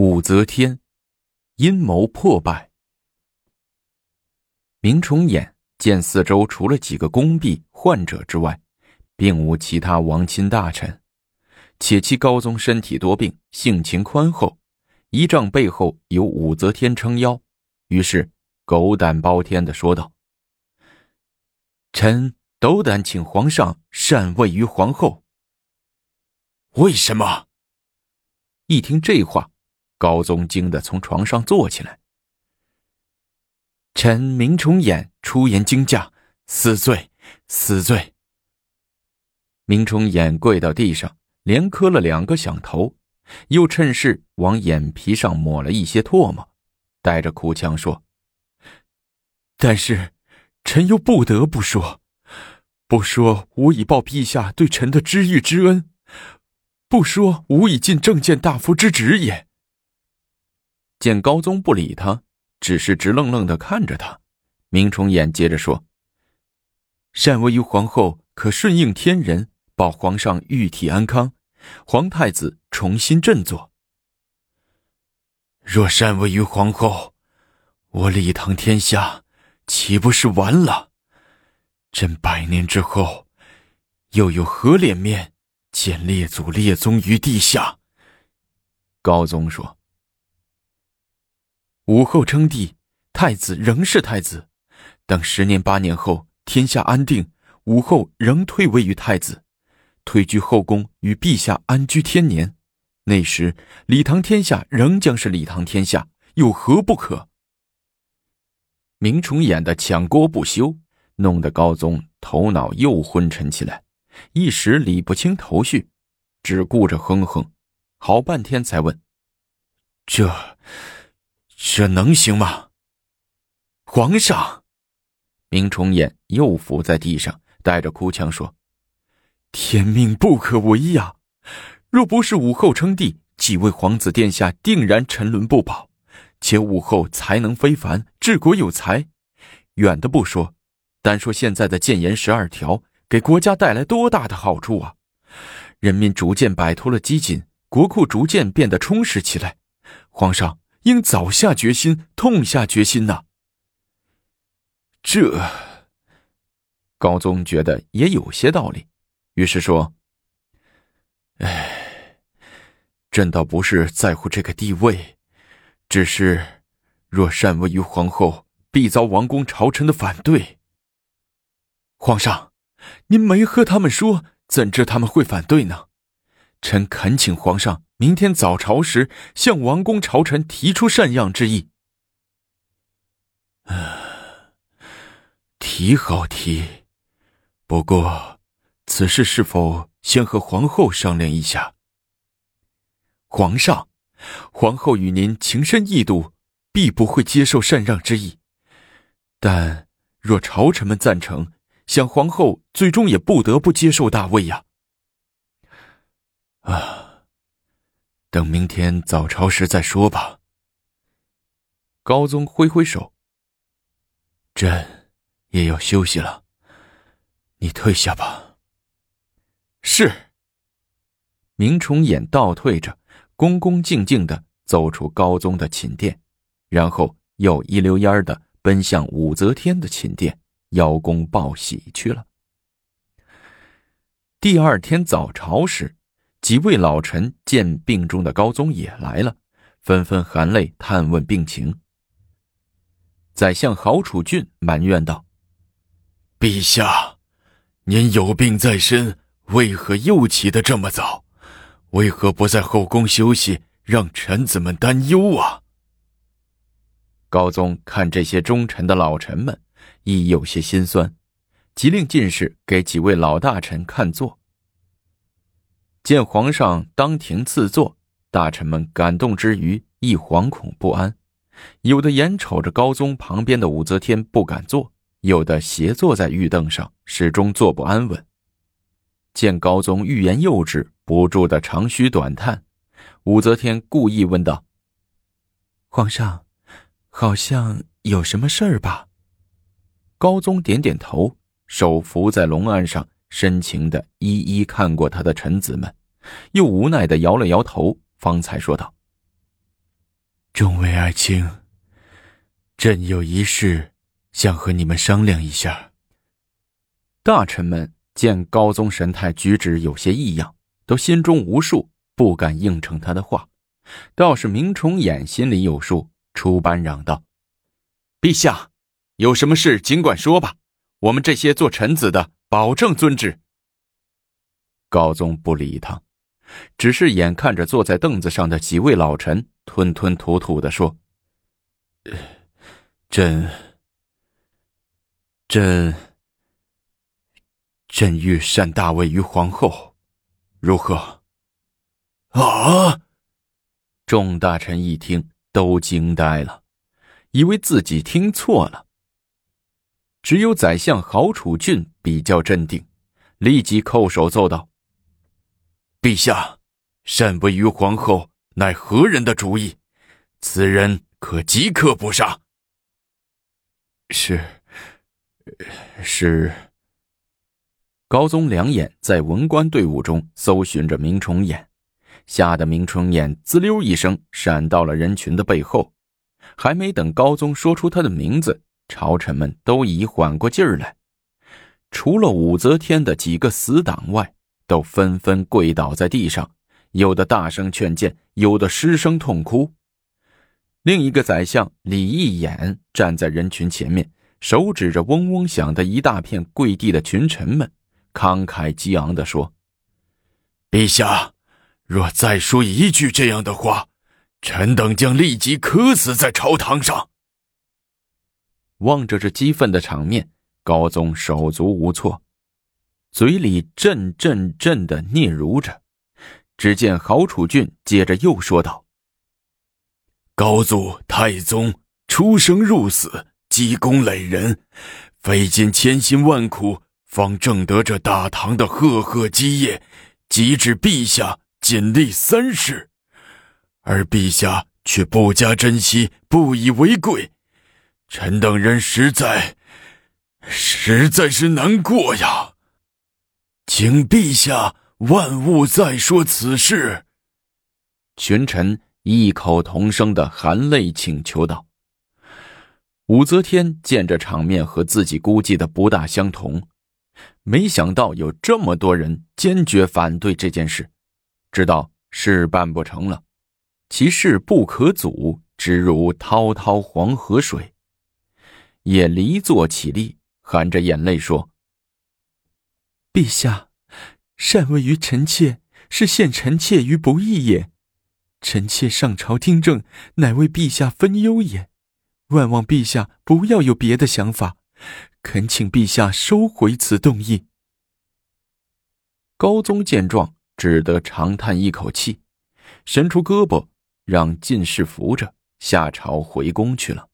武则天阴谋破败。明崇俨见四周除了几个宫婢、患者之外，并无其他王亲大臣，且其高宗身体多病，性情宽厚，仪仗背后有武则天撑腰，于是狗胆包天的说道：“臣斗胆请皇上禅位于皇后。”为什么？一听这话。高宗惊得从床上坐起来。臣明崇俨出言惊驾，死罪，死罪。明崇俨跪到地上，连磕了两个响头，又趁势往眼皮上抹了一些唾沫，带着哭腔说：“但是，臣又不得不说，不说吾以报陛下对臣的知遇之恩，不说吾以尽正谏大夫之职也。”见高宗不理他，只是直愣愣的看着他，明崇俨接着说：“善为于皇后，可顺应天人，保皇上玉体安康，皇太子重新振作。若善为于皇后，我李唐天下岂不是完了？朕百年之后，又有何脸面见列祖列宗于地下？”高宗说。武后称帝，太子仍是太子。等十年八年后，天下安定，武后仍退位于太子，退居后宫，与陛下安居天年。那时，李唐天下仍将是李唐天下，有何不可？明崇俨的抢锅不休，弄得高宗头脑又昏沉起来，一时理不清头绪，只顾着哼哼，好半天才问：“这……”这能行吗？皇上，明崇俨又伏在地上，带着哭腔说：“天命不可违呀！若不是武后称帝，几位皇子殿下定然沉沦不保。且武后才能非凡，治国有才。远的不说，单说现在的谏言十二条，给国家带来多大的好处啊！人民逐渐摆脱了饥馑，国库逐渐变得充实起来。皇上。”应早下决心，痛下决心呐！这高宗觉得也有些道理，于是说：“哎，朕倒不是在乎这个地位，只是若禅位于皇后，必遭王公朝臣的反对。皇上，您没和他们说，怎知他们会反对呢？臣恳请皇上。”明天早朝时，向王公朝臣提出禅让之意。啊提好提，不过此事是否先和皇后商量一下？皇上，皇后与您情深义笃，必不会接受禅让之意。但若朝臣们赞成，想皇后最终也不得不接受大位呀。等明天早朝时再说吧。高宗挥挥手，朕也要休息了，你退下吧。是。明崇俨倒退着，恭恭敬敬的走出高宗的寝殿，然后又一溜烟的奔向武则天的寝殿，邀功报喜去了。第二天早朝时。几位老臣见病中的高宗也来了，纷纷含泪探问病情。宰相郝楚俊埋怨道：“陛下，您有病在身，为何又起得这么早？为何不在后宫休息，让臣子们担忧啊？”高宗看这些忠臣的老臣们，亦有些心酸，即令进士给几位老大臣看座。见皇上当庭赐座，大臣们感动之余亦惶恐不安，有的眼瞅着高宗旁边的武则天不敢坐，有的斜坐在玉凳上，始终坐不安稳。见高宗欲言又止，不住的长吁短叹，武则天故意问道：“皇上，好像有什么事儿吧？”高宗点点头，手扶在龙案上，深情的一一看过他的臣子们。又无奈的摇了摇头，方才说道：“众位爱卿，朕有一事想和你们商量一下。大臣们见高宗神态举止有些异样，都心中无数，不敢应承他的话。倒是明崇俨心里有数，出班嚷道：“陛下，有什么事尽管说吧，我们这些做臣子的保证遵旨。”高宗不理他，只是眼看着坐在凳子上的几位老臣，吞吞吐吐的说：“朕，朕，朕欲禅大位于皇后，如何？”啊！众大臣一听，都惊呆了，以为自己听错了。只有宰相郝楚俊比较镇定，立即叩首奏道。陛下，禅位于皇后乃何人的主意？此人可即刻捕杀。是，是。高宗两眼在文官队伍中搜寻着明崇俨，吓得明崇俨滋溜一声闪到了人群的背后。还没等高宗说出他的名字，朝臣们都已缓过劲儿来，除了武则天的几个死党外。都纷纷跪倒在地上，有的大声劝谏，有的失声痛哭。另一个宰相李义眼站在人群前面，手指着嗡嗡响的一大片跪地的群臣们，慷慨激昂地说：“陛下，若再说一句这样的话，臣等将立即渴死在朝堂上。”望着这激愤的场面，高宗手足无措。嘴里阵阵阵的嗫嚅着，只见郝楚俊接着又说道：“高祖太宗出生入死，积功累人，费尽千辛万苦，方挣得这大唐的赫赫基业，及至陛下仅立三世，而陛下却不加珍惜，不以为贵，臣等人实在，实在是难过呀。”请陛下万勿再说此事。群臣异口同声的含泪请求道：“武则天见这场面和自己估计的不大相同，没想到有这么多人坚决反对这件事，知道事办不成了，其势不可阻，直如滔滔黄河水，也离座起立，含着眼泪说。”陛下，禅位于臣妾，是陷臣妾于不义也。臣妾上朝听政，乃为陛下分忧也。万望陛下不要有别的想法，恳请陛下收回此动议。高宗见状，只得长叹一口气，伸出胳膊让进士扶着下朝回宫去了。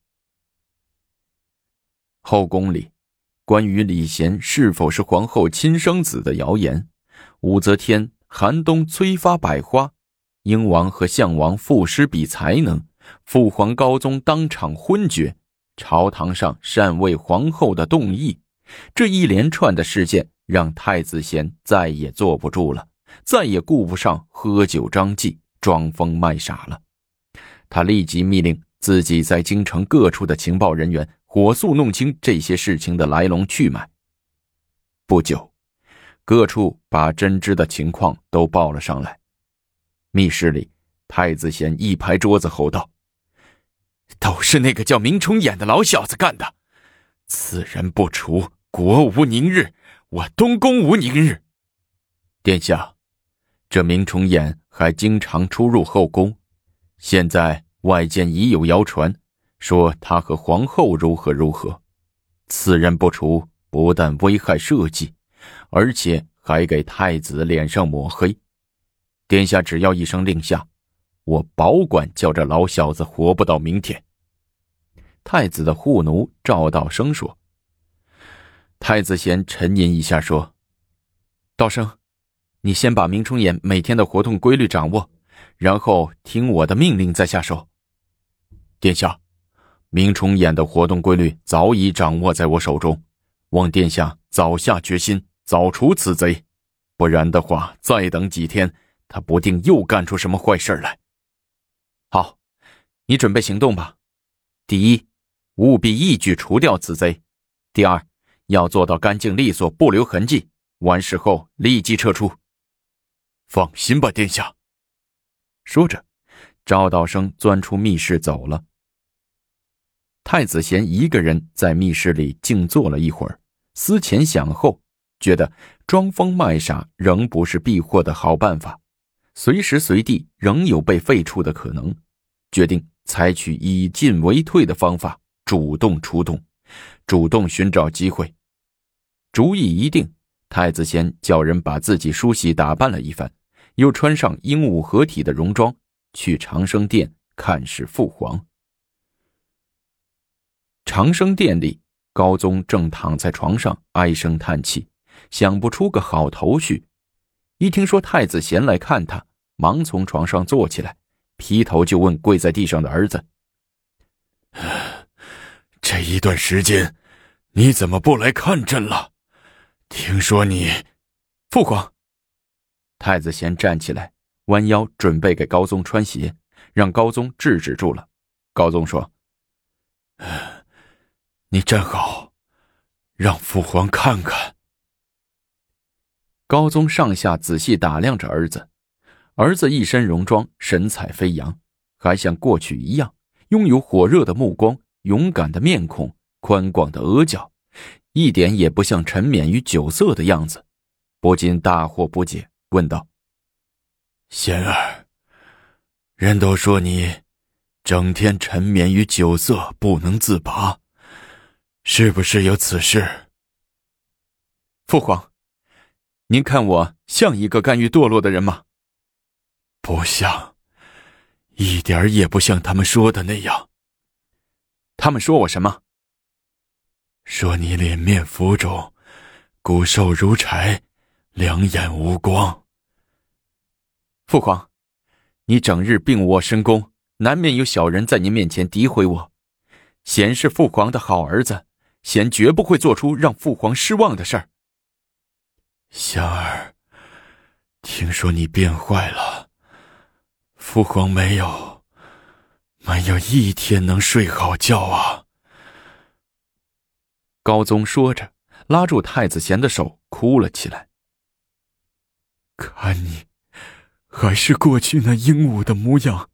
后宫里。关于李贤是否是皇后亲生子的谣言，武则天、寒冬催发百花，英王和项王赋诗比才能，父皇高宗当场昏厥，朝堂上禅位皇后的动议，这一连串的事件让太子贤再也坐不住了，再也顾不上喝酒张妓、装疯卖傻了。他立即密令自己在京城各处的情报人员。火速弄清这些事情的来龙去脉。不久，各处把真知的情况都报了上来。密室里，太子贤一拍桌子吼道：“都是那个叫明崇俨的老小子干的！此人不除，国无宁日，我东宫无宁日。”殿下，这明崇俨还经常出入后宫，现在外间已有谣传。说他和皇后如何如何，此人不除，不但危害社稷，而且还给太子脸上抹黑。殿下只要一声令下，我保管叫这老小子活不到明天。太子的护奴赵道生说。太子贤沉吟一下说：“道生，你先把明崇俨每天的活动规律掌握，然后听我的命令再下手。”殿下。明崇俨的活动规律早已掌握在我手中，望殿下早下决心，早除此贼，不然的话，再等几天，他不定又干出什么坏事来。好，你准备行动吧。第一，务必一举除掉此贼；第二，要做到干净利索，不留痕迹。完事后立即撤出。放心吧，殿下。说着，赵道生钻出密室走了。太子贤一个人在密室里静坐了一会儿，思前想后，觉得装疯卖傻仍不是避祸的好办法，随时随地仍有被废黜的可能，决定采取以进为退的方法，主动出动，主动寻找机会。主意一定，太子贤叫人把自己梳洗打扮了一番，又穿上鹦鹉合体的戎装，去长生殿看视父皇。长生殿里，高宗正躺在床上唉声叹气，想不出个好头绪。一听说太子贤来看他，忙从床上坐起来，劈头就问跪在地上的儿子：“这一段时间，你怎么不来看朕了？听说你……”父皇。太子贤站起来，弯腰准备给高宗穿鞋，让高宗制止住了。高宗说：“你站好，让父皇看看。高宗上下仔细打量着儿子，儿子一身戎装，神采飞扬，还像过去一样，拥有火热的目光、勇敢的面孔、宽广的额角，一点也不像沉湎于酒色的样子，不禁大惑不解，问道：“贤儿，人都说你整天沉湎于酒色，不能自拔。”是不是有此事？父皇，您看我像一个甘于堕落的人吗？不像，一点也不像他们说的那样。他们说我什么？说你脸面浮肿，骨瘦如柴，两眼无光。父皇，你整日病卧深宫，难免有小人在您面前诋毁我。贤是父皇的好儿子。贤绝不会做出让父皇失望的事儿。香儿，听说你变坏了，父皇没有，没有一天能睡好觉啊。高宗说着，拉住太子贤的手，哭了起来。看你，还是过去那英武的模样，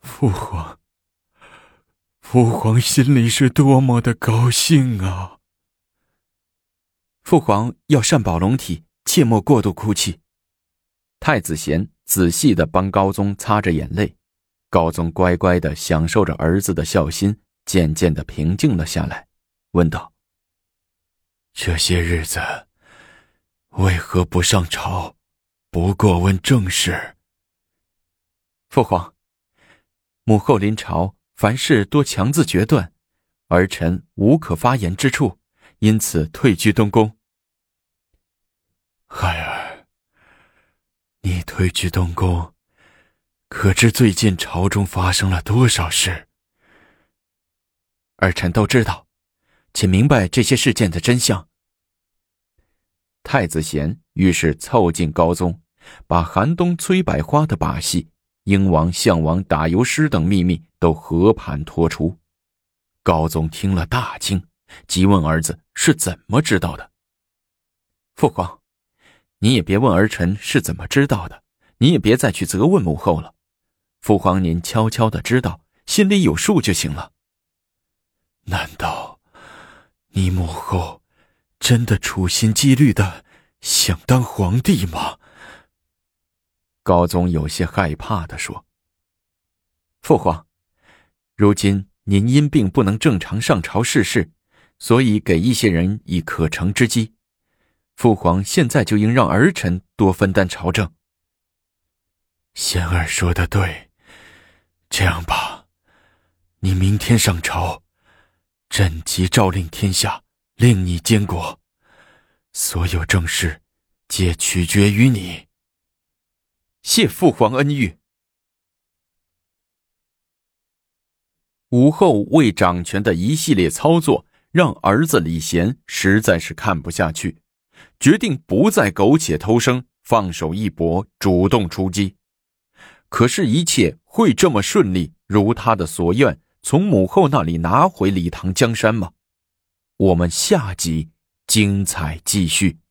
父皇。父皇心里是多么的高兴啊！父皇要善保龙体，切莫过度哭泣。太子贤仔细的帮高宗擦着眼泪，高宗乖乖的享受着儿子的孝心，渐渐的平静了下来，问道：“这些日子为何不上朝，不过问政事？”父皇，母后临朝。凡事多强自决断，儿臣无可发言之处，因此退居东宫。孩儿，你退居东宫，可知最近朝中发生了多少事？儿臣都知道，且明白这些事件的真相。太子贤于是凑近高宗，把寒冬催百花的把戏。英王、项王打油诗等秘密都和盘托出，高宗听了大惊，急问儿子是怎么知道的。父皇，你也别问儿臣是怎么知道的，你也别再去责问母后了。父皇您悄悄的知道，心里有数就行了。难道你母后真的处心积虑的想当皇帝吗？高宗有些害怕的说：“父皇，如今您因病不能正常上朝视事，所以给一些人以可乘之机。父皇现在就应让儿臣多分担朝政。”贤儿说的对，这样吧，你明天上朝，朕即诏令天下，令你监国，所有政事皆取决于你。谢父皇恩遇。武后为掌权的一系列操作，让儿子李贤实在是看不下去，决定不再苟且偷生，放手一搏，主动出击。可是，一切会这么顺利，如他的所愿，从母后那里拿回李唐江山吗？我们下集精彩继续。